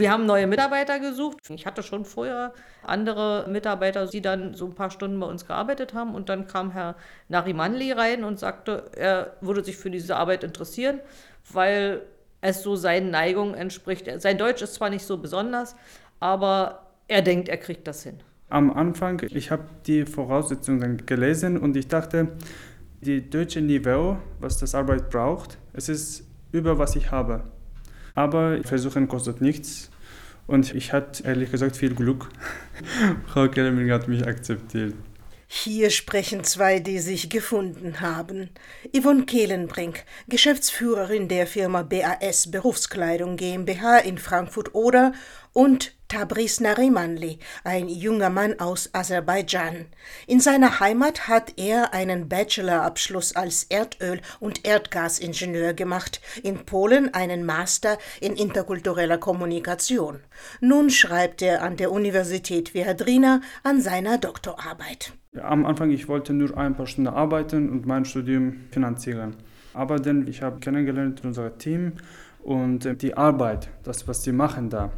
Wir haben neue Mitarbeiter gesucht. Ich hatte schon vorher andere Mitarbeiter, die dann so ein paar Stunden bei uns gearbeitet haben. Und dann kam Herr Narimanli rein und sagte, er würde sich für diese Arbeit interessieren, weil es so seinen Neigungen entspricht. Sein Deutsch ist zwar nicht so besonders, aber er denkt, er kriegt das hin. Am Anfang, ich habe die Voraussetzungen gelesen und ich dachte, die deutsche Niveau, was das Arbeit braucht, es ist über was ich habe. Aber Versuchen kostet nichts. Und ich hatte ehrlich gesagt viel Glück. Frau Kellerming hat mich akzeptiert. Hier sprechen zwei, die sich gefunden haben. Yvonne Kehlenbrink, Geschäftsführerin der Firma BAS Berufskleidung GmbH in Frankfurt-Oder und Tabriz Narimanli, ein junger Mann aus Aserbaidschan. In seiner Heimat hat er einen Bachelorabschluss als Erdöl- und Erdgasingenieur gemacht, in Polen einen Master in interkultureller Kommunikation. Nun schreibt er an der Universität Viadrina an seiner Doktorarbeit. Am Anfang ich wollte nur ein paar Stunden arbeiten und mein Studium finanzieren. Aber dann ich habe kennengelernt unser Team und die Arbeit, das was sie machen da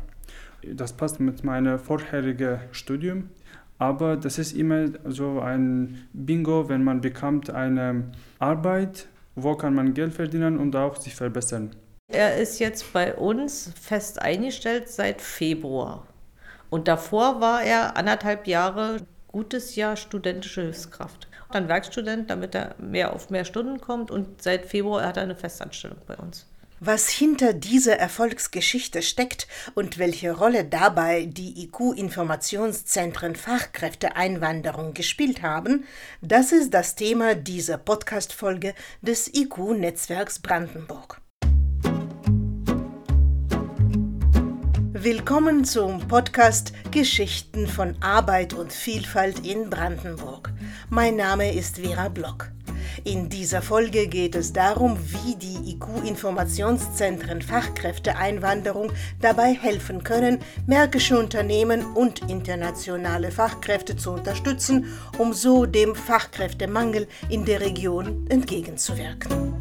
das passt mit meinem vorherigen Studium. Aber das ist immer so ein Bingo, wenn man bekommt eine Arbeit, wo kann man Geld verdienen und auch sich verbessern. Er ist jetzt bei uns fest eingestellt seit Februar. Und davor war er anderthalb Jahre, gutes Jahr studentische Hilfskraft. Dann Werkstudent, damit er mehr auf mehr Stunden kommt. Und seit Februar hat er eine Festanstellung bei uns. Was hinter dieser Erfolgsgeschichte steckt und welche Rolle dabei die IQ-Informationszentren Fachkräfteeinwanderung gespielt haben, das ist das Thema dieser Podcast-Folge des IQ-Netzwerks Brandenburg. Willkommen zum Podcast Geschichten von Arbeit und Vielfalt in Brandenburg. Mein Name ist Vera Block. In dieser Folge geht es darum, wie die IQ-Informationszentren Fachkräfteeinwanderung dabei helfen können, märkische Unternehmen und internationale Fachkräfte zu unterstützen, um so dem Fachkräftemangel in der Region entgegenzuwirken.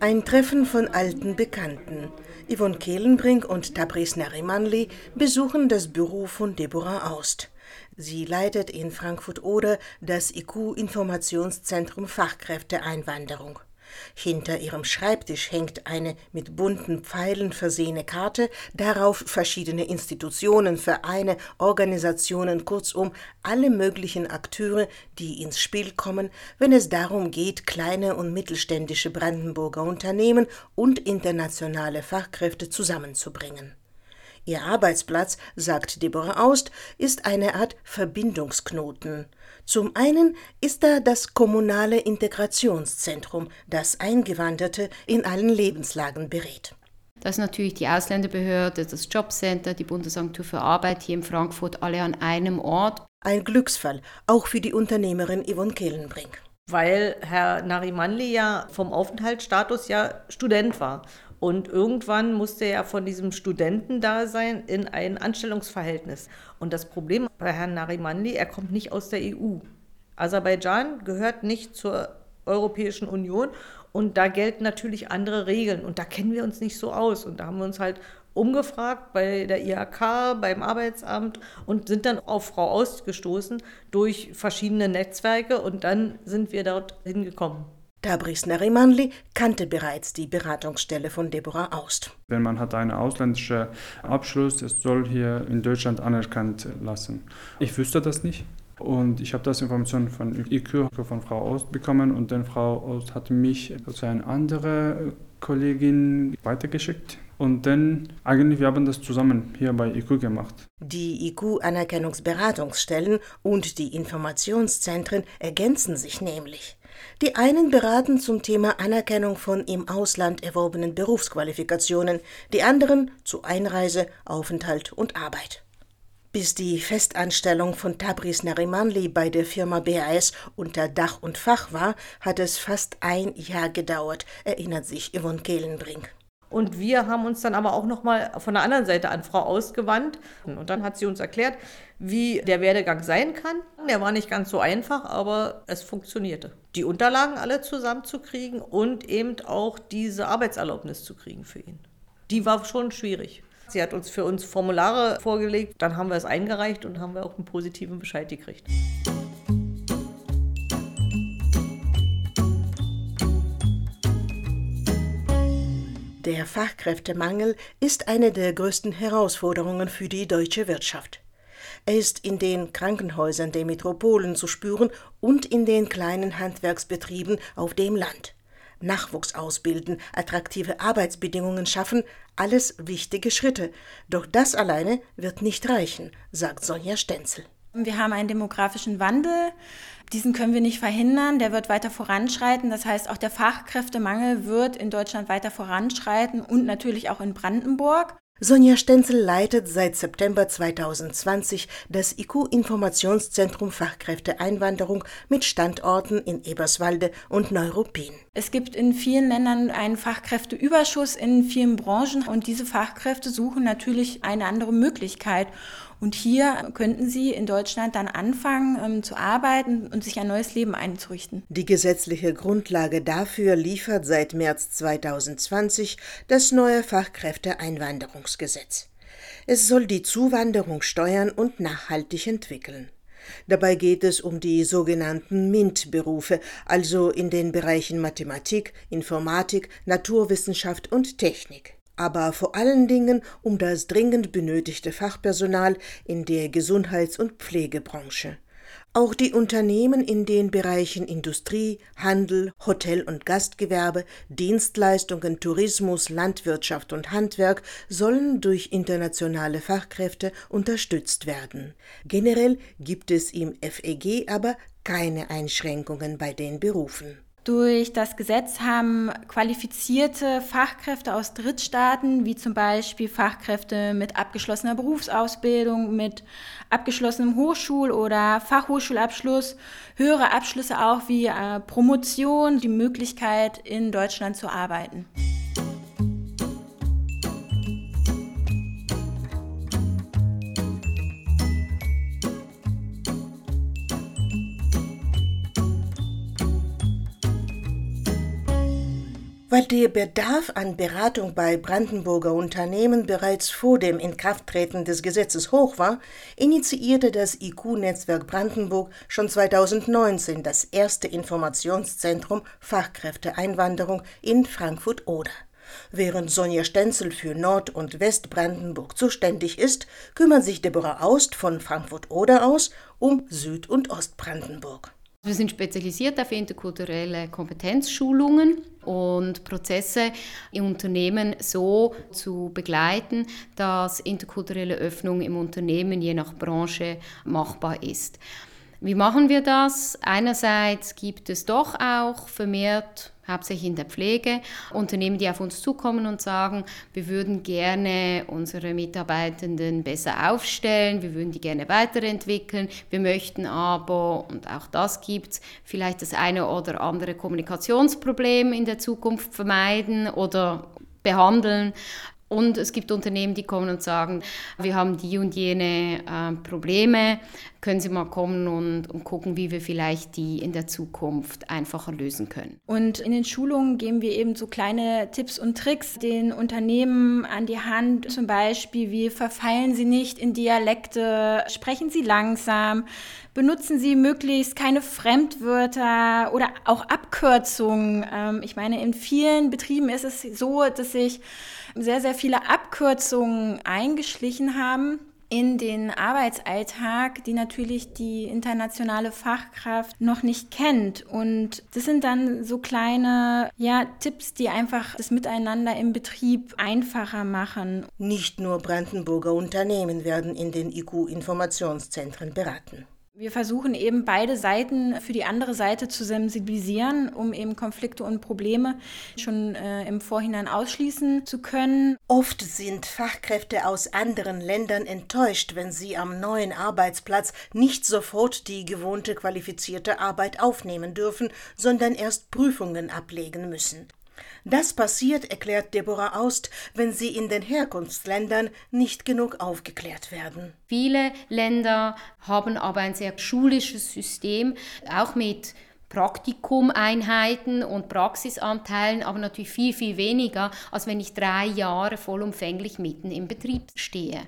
Ein Treffen von alten Bekannten. Yvonne Kehlenbrink und Tabriz Narimanli besuchen das Büro von Deborah Aust. Sie leitet in Frankfurt-Oder das IQ-Informationszentrum Fachkräfteeinwanderung. Hinter ihrem Schreibtisch hängt eine mit bunten Pfeilen versehene Karte, darauf verschiedene Institutionen, Vereine, Organisationen, kurzum alle möglichen Akteure, die ins Spiel kommen, wenn es darum geht, kleine und mittelständische Brandenburger Unternehmen und internationale Fachkräfte zusammenzubringen. Ihr Arbeitsplatz, sagt Deborah Aust, ist eine Art Verbindungsknoten. Zum einen ist da das kommunale Integrationszentrum, das Eingewanderte in allen Lebenslagen berät. Das ist natürlich die Ausländerbehörde, das Jobcenter, die Bundesagentur für Arbeit hier in Frankfurt, alle an einem Ort. Ein Glücksfall, auch für die Unternehmerin Yvonne Kehlenbrink. Weil Herr Narimanli ja vom Aufenthaltsstatus ja Student war. Und irgendwann musste er von diesem Studentendasein in ein Anstellungsverhältnis. Und das Problem bei Herrn Narimanli, er kommt nicht aus der EU. Aserbaidschan gehört nicht zur Europäischen Union und da gelten natürlich andere Regeln und da kennen wir uns nicht so aus. Und da haben wir uns halt umgefragt bei der IHK, beim Arbeitsamt und sind dann auf Frau ausgestoßen durch verschiedene Netzwerke und dann sind wir dort hingekommen. Tabriz Narimanli kannte bereits die Beratungsstelle von Deborah Aust. Wenn man hat einen ausländischen Abschluss, es soll hier in Deutschland anerkannt lassen. Ich wüsste das nicht. Und ich habe das Information von IQ von Frau Aust bekommen und dann Frau Aust hat mich zu einer anderen Kollegin weitergeschickt. Und dann, eigentlich, wir haben das zusammen hier bei IQ gemacht. Die IQ-Anerkennungsberatungsstellen und die Informationszentren ergänzen sich nämlich. Die einen beraten zum Thema Anerkennung von im Ausland erworbenen Berufsqualifikationen, die anderen zu Einreise, Aufenthalt und Arbeit. Bis die Festanstellung von Tabriz Narimanli bei der Firma BAS unter Dach und Fach war, hat es fast ein Jahr gedauert, erinnert sich Yvonne Kehlenbrink. Und wir haben uns dann aber auch nochmal von der anderen Seite an Frau ausgewandt. Und dann hat sie uns erklärt, wie der Werdegang sein kann. Der war nicht ganz so einfach, aber es funktionierte. Die Unterlagen alle zusammenzukriegen und eben auch diese Arbeitserlaubnis zu kriegen für ihn. Die war schon schwierig. Sie hat uns für uns Formulare vorgelegt, dann haben wir es eingereicht und haben wir auch einen positiven Bescheid gekriegt. Der Fachkräftemangel ist eine der größten Herausforderungen für die deutsche Wirtschaft. Er ist in den Krankenhäusern der Metropolen zu spüren und in den kleinen Handwerksbetrieben auf dem Land. Nachwuchs ausbilden, attraktive Arbeitsbedingungen schaffen, alles wichtige Schritte. Doch das alleine wird nicht reichen, sagt Sonja Stenzel. Wir haben einen demografischen Wandel. Diesen können wir nicht verhindern. Der wird weiter voranschreiten. Das heißt, auch der Fachkräftemangel wird in Deutschland weiter voranschreiten und natürlich auch in Brandenburg. Sonja Stenzel leitet seit September 2020 das IQ-Informationszentrum Fachkräfteeinwanderung mit Standorten in Eberswalde und Neuruppin. Es gibt in vielen Ländern einen Fachkräfteüberschuss in vielen Branchen und diese Fachkräfte suchen natürlich eine andere Möglichkeit. Und hier könnten sie in Deutschland dann anfangen ähm, zu arbeiten und sich ein neues Leben einzurichten. Die gesetzliche Grundlage dafür liefert seit März 2020 das neue Fachkräfteeinwanderungsgesetz. Es soll die Zuwanderung steuern und nachhaltig entwickeln. Dabei geht es um die sogenannten MINT-Berufe, also in den Bereichen Mathematik, Informatik, Naturwissenschaft und Technik aber vor allen Dingen um das dringend benötigte Fachpersonal in der Gesundheits- und Pflegebranche. Auch die Unternehmen in den Bereichen Industrie, Handel, Hotel- und Gastgewerbe, Dienstleistungen, Tourismus, Landwirtschaft und Handwerk sollen durch internationale Fachkräfte unterstützt werden. Generell gibt es im FEG aber keine Einschränkungen bei den Berufen. Durch das Gesetz haben qualifizierte Fachkräfte aus Drittstaaten, wie zum Beispiel Fachkräfte mit abgeschlossener Berufsausbildung, mit abgeschlossenem Hochschul- oder Fachhochschulabschluss, höhere Abschlüsse auch wie äh, Promotion, die Möglichkeit, in Deutschland zu arbeiten. Weil der Bedarf an Beratung bei Brandenburger Unternehmen bereits vor dem Inkrafttreten des Gesetzes hoch war, initiierte das IQ-Netzwerk Brandenburg schon 2019 das erste Informationszentrum Fachkräfteeinwanderung in Frankfurt-Oder. Während Sonja Stenzel für Nord- und Westbrandenburg zuständig ist, kümmert sich Deborah Aust von Frankfurt-Oder aus um Süd- und Ostbrandenburg. Wir sind spezialisiert auf interkulturelle Kompetenzschulungen und Prozesse im Unternehmen so zu begleiten, dass interkulturelle Öffnung im Unternehmen je nach Branche machbar ist. Wie machen wir das? Einerseits gibt es doch auch vermehrt hauptsächlich in der Pflege, Unternehmen, die auf uns zukommen und sagen, wir würden gerne unsere Mitarbeitenden besser aufstellen, wir würden die gerne weiterentwickeln, wir möchten aber, und auch das gibt es, vielleicht das eine oder andere Kommunikationsproblem in der Zukunft vermeiden oder behandeln. Und es gibt Unternehmen, die kommen und sagen, wir haben die und jene äh, Probleme, können Sie mal kommen und, und gucken, wie wir vielleicht die in der Zukunft einfacher lösen können. Und in den Schulungen geben wir eben so kleine Tipps und Tricks den Unternehmen an die Hand. Zum Beispiel, wie verfallen Sie nicht in Dialekte, sprechen Sie langsam, benutzen Sie möglichst keine Fremdwörter oder auch Abkürzungen. Ähm, ich meine, in vielen Betrieben ist es so, dass sich sehr, sehr viele Abkürzungen eingeschlichen haben in den Arbeitsalltag, die natürlich die internationale Fachkraft noch nicht kennt. Und das sind dann so kleine ja, Tipps, die einfach das Miteinander im Betrieb einfacher machen. Nicht nur Brandenburger Unternehmen werden in den IQ-Informationszentren beraten. Wir versuchen eben beide Seiten für die andere Seite zu sensibilisieren, um eben Konflikte und Probleme schon äh, im Vorhinein ausschließen zu können. Oft sind Fachkräfte aus anderen Ländern enttäuscht, wenn sie am neuen Arbeitsplatz nicht sofort die gewohnte qualifizierte Arbeit aufnehmen dürfen, sondern erst Prüfungen ablegen müssen. Das passiert, erklärt Deborah Aust, wenn sie in den Herkunftsländern nicht genug aufgeklärt werden. Viele Länder haben aber ein sehr schulisches System, auch mit Praktikumeinheiten und Praxisanteilen, aber natürlich viel, viel weniger, als wenn ich drei Jahre vollumfänglich mitten im Betrieb stehe.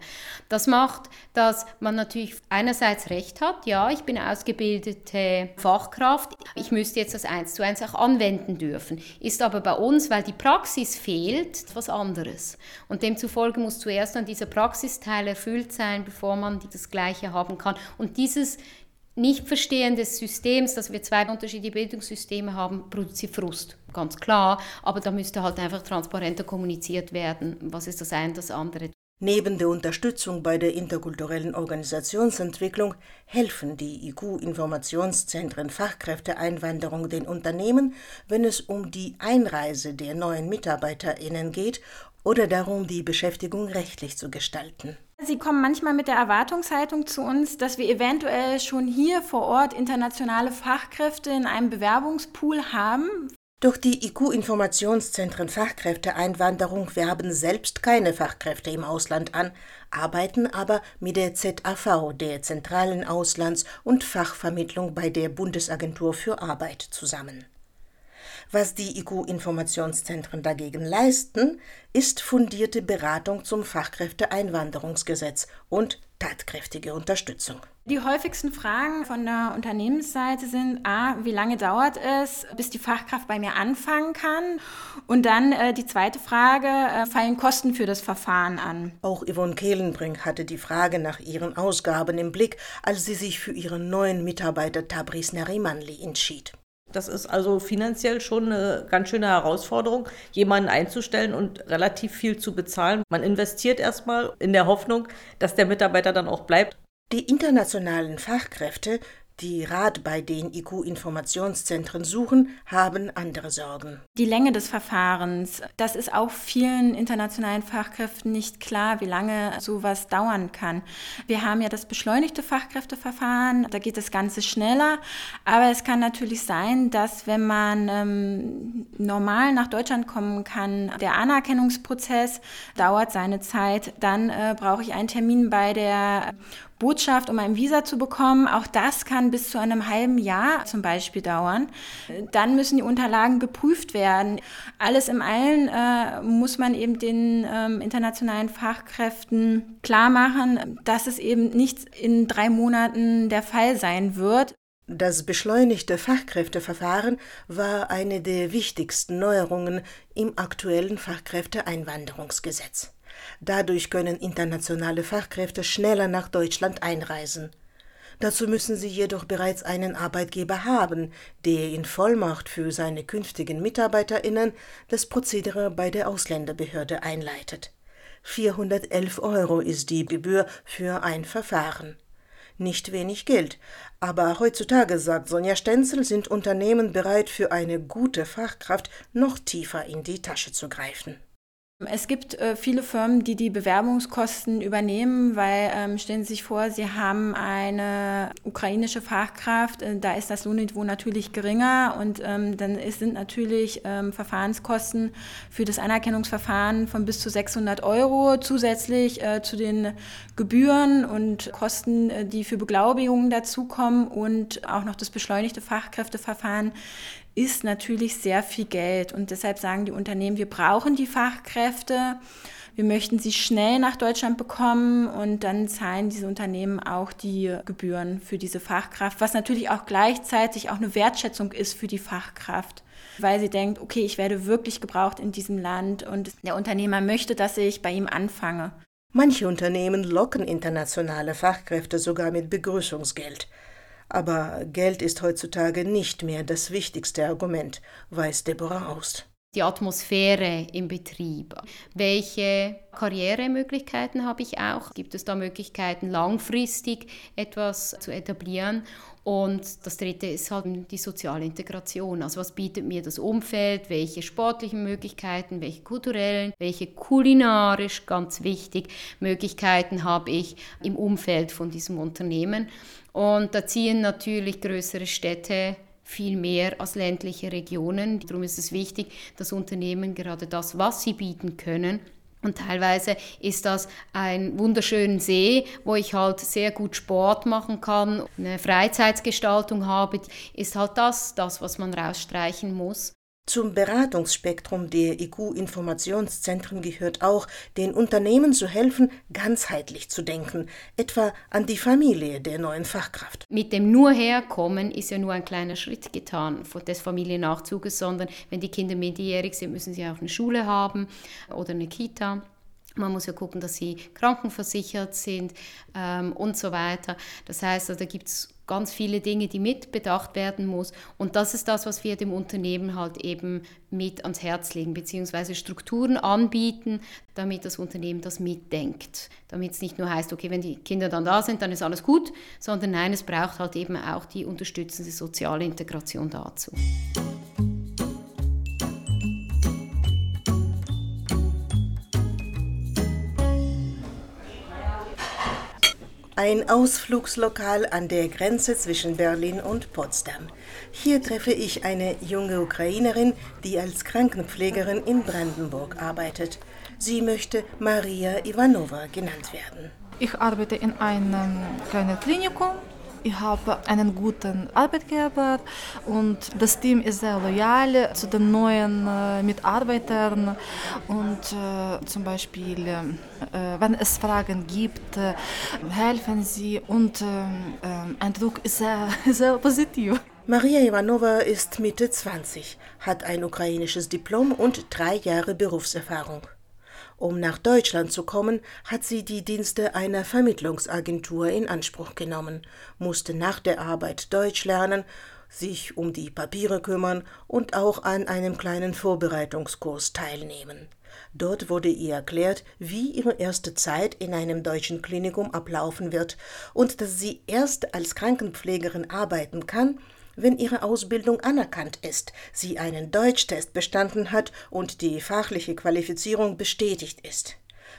Das macht, dass man natürlich einerseits recht hat, ja, ich bin ausgebildete Fachkraft, ich müsste jetzt das eins zu eins auch anwenden dürfen. Ist aber bei uns, weil die Praxis fehlt, was anderes. Und demzufolge muss zuerst dann dieser Praxisteil erfüllt sein, bevor man das Gleiche haben kann. Und dieses Nichtverstehen des Systems, dass wir zwei unterschiedliche Bildungssysteme haben, produziert Frust, ganz klar. Aber da müsste halt einfach transparenter kommuniziert werden, was ist das eine, das andere. Neben der Unterstützung bei der interkulturellen Organisationsentwicklung helfen die IQ-Informationszentren Fachkräfteeinwanderung den Unternehmen, wenn es um die Einreise der neuen MitarbeiterInnen geht oder darum, die Beschäftigung rechtlich zu gestalten. Sie kommen manchmal mit der Erwartungshaltung zu uns, dass wir eventuell schon hier vor Ort internationale Fachkräfte in einem Bewerbungspool haben. Doch die IQ-Informationszentren Fachkräfteeinwanderung werben selbst keine Fachkräfte im Ausland an, arbeiten aber mit der ZAV, der Zentralen Auslands- und Fachvermittlung bei der Bundesagentur für Arbeit zusammen. Was die IQ-Informationszentren dagegen leisten, ist fundierte Beratung zum Fachkräfteeinwanderungsgesetz und tatkräftige Unterstützung. Die häufigsten Fragen von der Unternehmensseite sind, a, wie lange dauert es, bis die Fachkraft bei mir anfangen kann? Und dann äh, die zweite Frage, äh, fallen Kosten für das Verfahren an? Auch Yvonne Kehlenbrink hatte die Frage nach ihren Ausgaben im Blick, als sie sich für ihren neuen Mitarbeiter Tabriz Narimanli entschied. Das ist also finanziell schon eine ganz schöne Herausforderung, jemanden einzustellen und relativ viel zu bezahlen. Man investiert erstmal in der Hoffnung, dass der Mitarbeiter dann auch bleibt. Die internationalen Fachkräfte die Rat bei den IQ-Informationszentren suchen, haben andere Sorgen. Die Länge des Verfahrens, das ist auch vielen internationalen Fachkräften nicht klar, wie lange sowas dauern kann. Wir haben ja das beschleunigte Fachkräfteverfahren, da geht das Ganze schneller, aber es kann natürlich sein, dass wenn man ähm, normal nach Deutschland kommen kann, der Anerkennungsprozess dauert seine Zeit, dann äh, brauche ich einen Termin bei der Botschaft, um ein Visa zu bekommen. Auch das kann bis zu einem halben Jahr zum Beispiel dauern. Dann müssen die Unterlagen geprüft werden. Alles im Allen äh, muss man eben den ähm, internationalen Fachkräften klar machen, dass es eben nicht in drei Monaten der Fall sein wird. Das beschleunigte Fachkräfteverfahren war eine der wichtigsten Neuerungen im aktuellen Fachkräfteeinwanderungsgesetz. Dadurch können internationale Fachkräfte schneller nach Deutschland einreisen. Dazu müssen sie jedoch bereits einen Arbeitgeber haben, der in Vollmacht für seine künftigen Mitarbeiterinnen das Prozedere bei der Ausländerbehörde einleitet. 411 Euro ist die Gebühr für ein Verfahren. Nicht wenig Geld, aber heutzutage, sagt Sonja Stenzel, sind Unternehmen bereit, für eine gute Fachkraft noch tiefer in die Tasche zu greifen. Es gibt äh, viele Firmen, die die Bewerbungskosten übernehmen, weil ähm, stellen Sie sich vor, Sie haben eine ukrainische Fachkraft, äh, da ist das Lohnniveau natürlich geringer und ähm, dann ist, sind natürlich ähm, Verfahrenskosten für das Anerkennungsverfahren von bis zu 600 Euro zusätzlich äh, zu den Gebühren und Kosten, äh, die für Beglaubigungen dazukommen und auch noch das beschleunigte Fachkräfteverfahren ist natürlich sehr viel Geld. Und deshalb sagen die Unternehmen, wir brauchen die Fachkräfte, wir möchten sie schnell nach Deutschland bekommen und dann zahlen diese Unternehmen auch die Gebühren für diese Fachkraft, was natürlich auch gleichzeitig auch eine Wertschätzung ist für die Fachkraft weil sie denkt, okay, ich werde wirklich gebraucht in diesem Land und der Unternehmer möchte, dass ich bei ihm anfange. Manche Unternehmen locken internationale Fachkräfte sogar mit Begrüßungsgeld. Aber Geld ist heutzutage nicht mehr das wichtigste Argument, weiß Deborah Aust. Die Atmosphäre im Betrieb. Welche Karrieremöglichkeiten habe ich auch? Gibt es da Möglichkeiten, langfristig etwas zu etablieren? Und das dritte ist halt die soziale Integration. Also was bietet mir das Umfeld? Welche sportlichen Möglichkeiten, welche kulturellen, welche kulinarisch, ganz wichtig, Möglichkeiten habe ich im Umfeld von diesem Unternehmen? Und da ziehen natürlich größere Städte viel mehr als ländliche Regionen. Darum ist es wichtig, dass Unternehmen gerade das, was sie bieten können, und teilweise ist das ein wunderschöner See, wo ich halt sehr gut Sport machen kann, eine Freizeitsgestaltung habe, ist halt das, das, was man rausstreichen muss. Zum Beratungsspektrum der IQ-Informationszentren gehört auch, den Unternehmen zu helfen, ganzheitlich zu denken, etwa an die Familie der neuen Fachkraft. Mit dem nur herkommen ist ja nur ein kleiner Schritt getan des Familiennachzuges, sondern wenn die Kinder minderjährig sind, müssen sie auch eine Schule haben oder eine Kita. Man muss ja gucken, dass sie krankenversichert sind ähm, und so weiter. Das heißt, also, da gibt es ganz viele Dinge, die mit bedacht werden muss. Und das ist das, was wir dem Unternehmen halt eben mit ans Herz legen, beziehungsweise Strukturen anbieten, damit das Unternehmen das mitdenkt. Damit es nicht nur heißt, okay, wenn die Kinder dann da sind, dann ist alles gut, sondern nein, es braucht halt eben auch die unterstützende soziale Integration dazu. Ein Ausflugslokal an der Grenze zwischen Berlin und Potsdam. Hier treffe ich eine junge Ukrainerin, die als Krankenpflegerin in Brandenburg arbeitet. Sie möchte Maria Ivanova genannt werden. Ich arbeite in einem kleinen Klinikum ich habe einen guten Arbeitgeber und das Team ist sehr loyal zu den neuen äh, Mitarbeitern und äh, zum Beispiel, äh, wenn es Fragen gibt, äh, helfen sie und äh, äh, Eindruck ist sehr, sehr positiv. Maria Ivanova ist Mitte 20, hat ein ukrainisches Diplom und drei Jahre Berufserfahrung. Um nach Deutschland zu kommen, hat sie die Dienste einer Vermittlungsagentur in Anspruch genommen, musste nach der Arbeit Deutsch lernen, sich um die Papiere kümmern und auch an einem kleinen Vorbereitungskurs teilnehmen. Dort wurde ihr erklärt, wie ihre erste Zeit in einem deutschen Klinikum ablaufen wird und dass sie erst als Krankenpflegerin arbeiten kann, wenn ihre Ausbildung anerkannt ist, sie einen Deutschtest bestanden hat und die fachliche Qualifizierung bestätigt ist.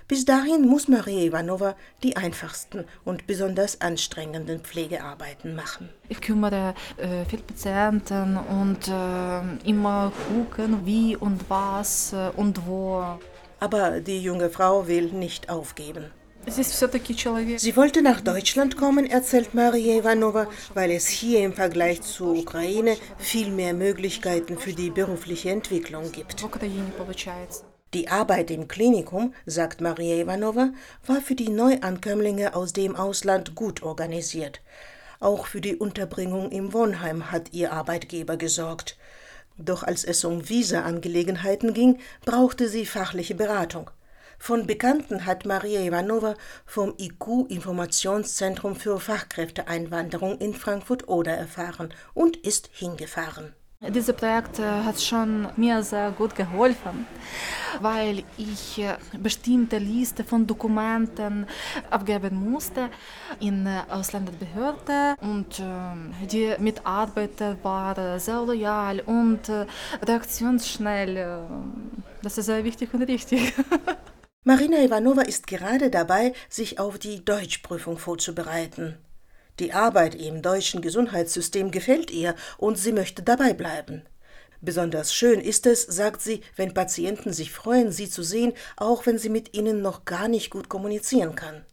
Bis dahin muss Maria Ivanova die einfachsten und besonders anstrengenden Pflegearbeiten machen. Ich kümmere äh, viele Patienten und äh, immer gucken, wie und was äh, und wo. Aber die junge Frau will nicht aufgeben. Sie wollte nach Deutschland kommen, erzählt Maria Ivanova, weil es hier im Vergleich zur Ukraine viel mehr Möglichkeiten für die berufliche Entwicklung gibt. Die Arbeit im Klinikum, sagt Maria Ivanova, war für die Neuankömmlinge aus dem Ausland gut organisiert. Auch für die Unterbringung im Wohnheim hat ihr Arbeitgeber gesorgt. Doch als es um Visa-Angelegenheiten ging, brauchte sie fachliche Beratung. Von Bekannten hat Maria Ivanova vom IQ-Informationszentrum für Fachkräfteeinwanderung in Frankfurt-Oder erfahren und ist hingefahren. Dieses Projekt hat schon mir sehr gut geholfen, weil ich bestimmte Liste von Dokumenten abgeben musste in Ausländerbehörde und die Mitarbeiter waren sehr loyal und reaktionsschnell. Das ist sehr wichtig und richtig. Marina Ivanova ist gerade dabei, sich auf die Deutschprüfung vorzubereiten. Die Arbeit im deutschen Gesundheitssystem gefällt ihr und sie möchte dabei bleiben. Besonders schön ist es, sagt sie, wenn Patienten sich freuen, sie zu sehen, auch wenn sie mit ihnen noch gar nicht gut kommunizieren kann.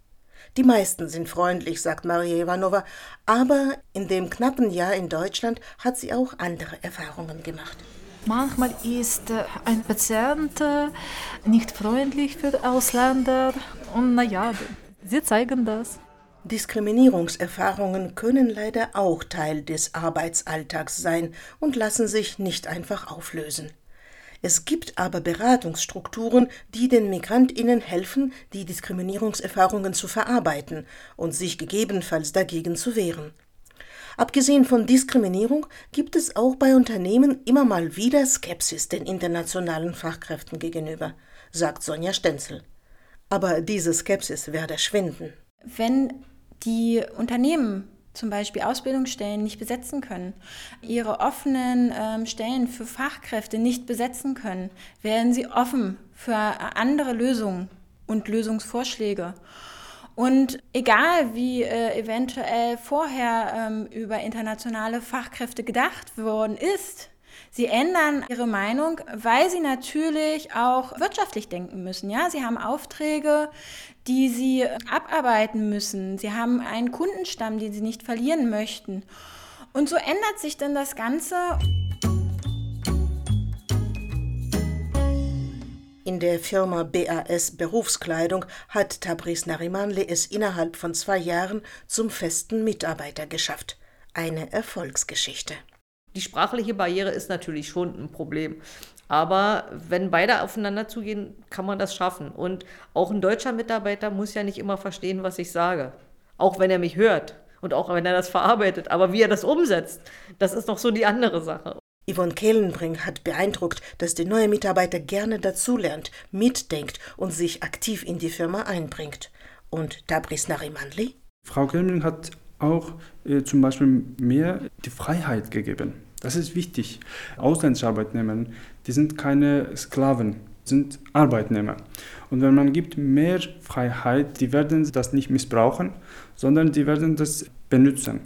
Die meisten sind freundlich, sagt Maria Ivanova, aber in dem knappen Jahr in Deutschland hat sie auch andere Erfahrungen gemacht. Manchmal ist äh, ein Patient äh, nicht freundlich für Ausländer und naja, sie zeigen das. Diskriminierungserfahrungen können leider auch Teil des Arbeitsalltags sein und lassen sich nicht einfach auflösen. Es gibt aber Beratungsstrukturen, die den Migrantinnen helfen, die Diskriminierungserfahrungen zu verarbeiten und sich gegebenenfalls dagegen zu wehren. Abgesehen von Diskriminierung gibt es auch bei Unternehmen immer mal wieder Skepsis den internationalen Fachkräften gegenüber, sagt Sonja Stenzel. Aber diese Skepsis werde schwinden. Wenn die Unternehmen zum Beispiel Ausbildungsstellen nicht besetzen können, ihre offenen ähm, Stellen für Fachkräfte nicht besetzen können, werden sie offen für andere Lösungen und Lösungsvorschläge. Und egal wie äh, eventuell vorher ähm, über internationale Fachkräfte gedacht worden ist, Sie ändern ihre Meinung, weil sie natürlich auch wirtschaftlich denken müssen. Ja, sie haben Aufträge, die sie abarbeiten müssen. Sie haben einen Kundenstamm, den sie nicht verlieren möchten. Und so ändert sich dann das Ganze. In der Firma BAS Berufskleidung hat Tabriz Narimanli es innerhalb von zwei Jahren zum festen Mitarbeiter geschafft. Eine Erfolgsgeschichte. Die sprachliche Barriere ist natürlich schon ein Problem. Aber wenn beide aufeinander zugehen, kann man das schaffen. Und auch ein deutscher Mitarbeiter muss ja nicht immer verstehen, was ich sage. Auch wenn er mich hört und auch wenn er das verarbeitet. Aber wie er das umsetzt, das ist noch so die andere Sache. Yvonne Kehlenbrink hat beeindruckt, dass der neue Mitarbeiter gerne dazulernt, mitdenkt und sich aktiv in die Firma einbringt. Und Tabris Narimanli? Frau Kehlenbrink hat auch äh, zum Beispiel mehr die Freiheit gegeben. Das ist wichtig. Ausländische Arbeitnehmer, die sind keine Sklaven, sind Arbeitnehmer. Und wenn man gibt mehr Freiheit, die werden das nicht missbrauchen, sondern die werden das benutzen.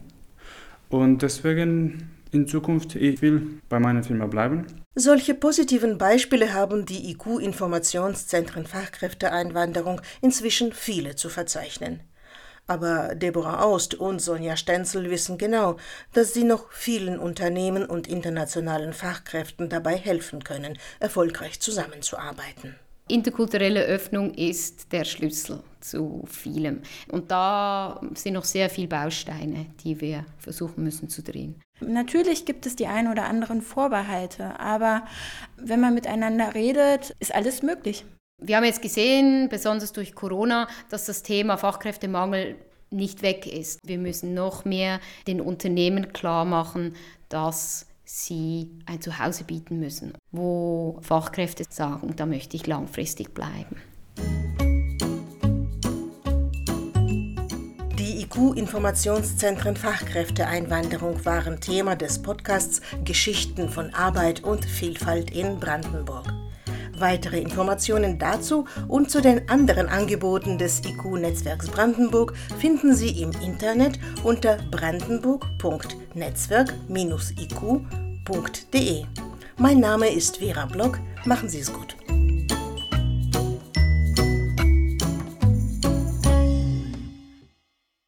Und deswegen in Zukunft, ich will bei meiner Firma bleiben. Solche positiven Beispiele haben die IQ-Informationszentren Fachkräfteeinwanderung inzwischen viele zu verzeichnen. Aber Deborah Aust und Sonja Stenzel wissen genau, dass sie noch vielen Unternehmen und internationalen Fachkräften dabei helfen können, erfolgreich zusammenzuarbeiten. Interkulturelle Öffnung ist der Schlüssel zu vielem. Und da sind noch sehr viele Bausteine, die wir versuchen müssen zu drehen. Natürlich gibt es die ein oder anderen Vorbehalte, aber wenn man miteinander redet, ist alles möglich. Wir haben jetzt gesehen, besonders durch Corona, dass das Thema Fachkräftemangel nicht weg ist. Wir müssen noch mehr den Unternehmen klar machen, dass sie ein Zuhause bieten müssen, wo Fachkräfte sagen, da möchte ich langfristig bleiben. IQ-Informationszentren Fachkräfteeinwanderung waren Thema des Podcasts Geschichten von Arbeit und Vielfalt in Brandenburg. Weitere Informationen dazu und zu den anderen Angeboten des IQ-Netzwerks Brandenburg finden Sie im Internet unter brandenburg.netzwerk-iq.de. Mein Name ist Vera Block. Machen Sie es gut.